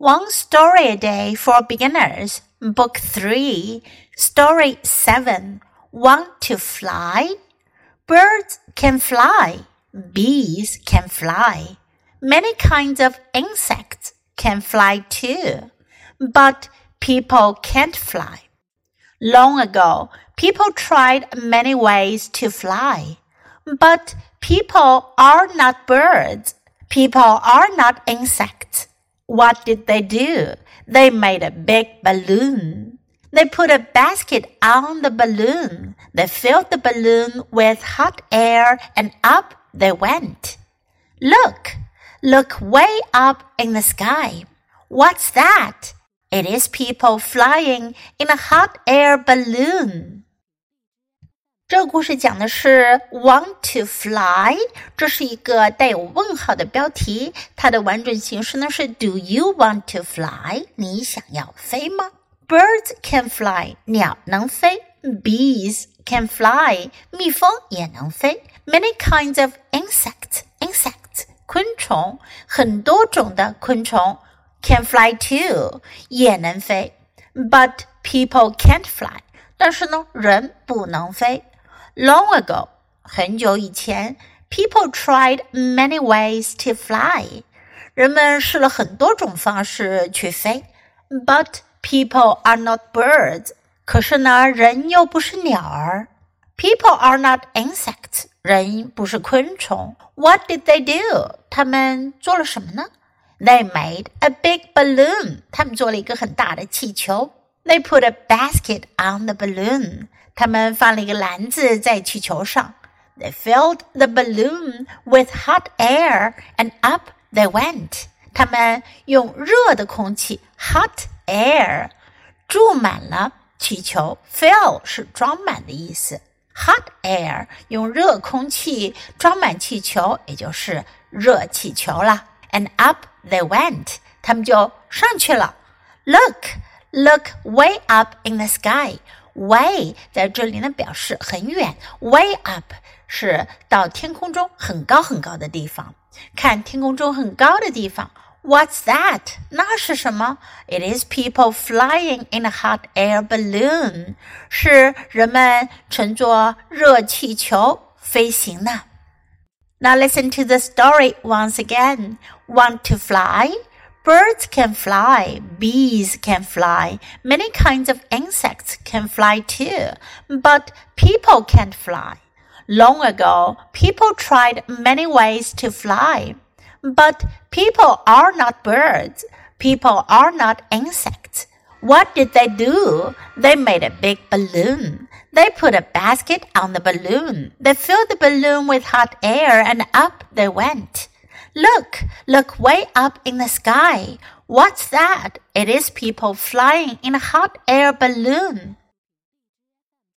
One Story a Day for Beginners, Book 3, Story 7. Want to fly? Birds can fly. Bees can fly. Many kinds of insects can fly too. But people can't fly. Long ago, people tried many ways to fly. But people are not birds. People are not insects. What did they do? They made a big balloon. They put a basket on the balloon. They filled the balloon with hot air and up they went. Look, look way up in the sky. What's that? It is people flying in a hot air balloon. 这个故事讲的是 want to fly，这是一个带有问号的标题。它的完整形式呢是 Do you want to fly？你想要飞吗？Birds can fly，鸟能飞；Bees can fly，蜜蜂也能飞；Many kinds of insects，insects 昆虫，很多种的昆虫 can fly too，也能飞。But people can't fly，但是呢，人不能飞。 Long ago，很久以前，people tried many ways to fly。人们试了很多种方式去飞。But people are not birds。可是呢，人又不是鸟儿。People are not insects。人不是昆虫。What did they do？他们做了什么呢？They made a big balloon。他们做了一个很大的气球。They put a basket on the balloon。 他们放了一个篮子在气球上。They filled the balloon with hot air and up they went. 他们用热的空气 hot air 注满了气球。Fill 是装满的意思。Hot air 用热空气装满气球，也就是热气球了。And up they went. 他们就上去了。Look, look way up in the sky. Way 在这里呢表示很远，way up 是到天空中很高很高的地方。看天空中很高的地方，What's that？那是什么？It is people flying in a hot air balloon，是人们乘坐热气球飞行呢。Now listen to the story once again. Want to fly? Birds can fly, bees can fly, many kinds of insects can fly too, but people can't fly. Long ago, people tried many ways to fly. But people are not birds. People are not insects. What did they do? They made a big balloon. They put a basket on the balloon. They filled the balloon with hot air and up they went. Look, look way up in the sky. What's that? It is people flying in a hot air balloon.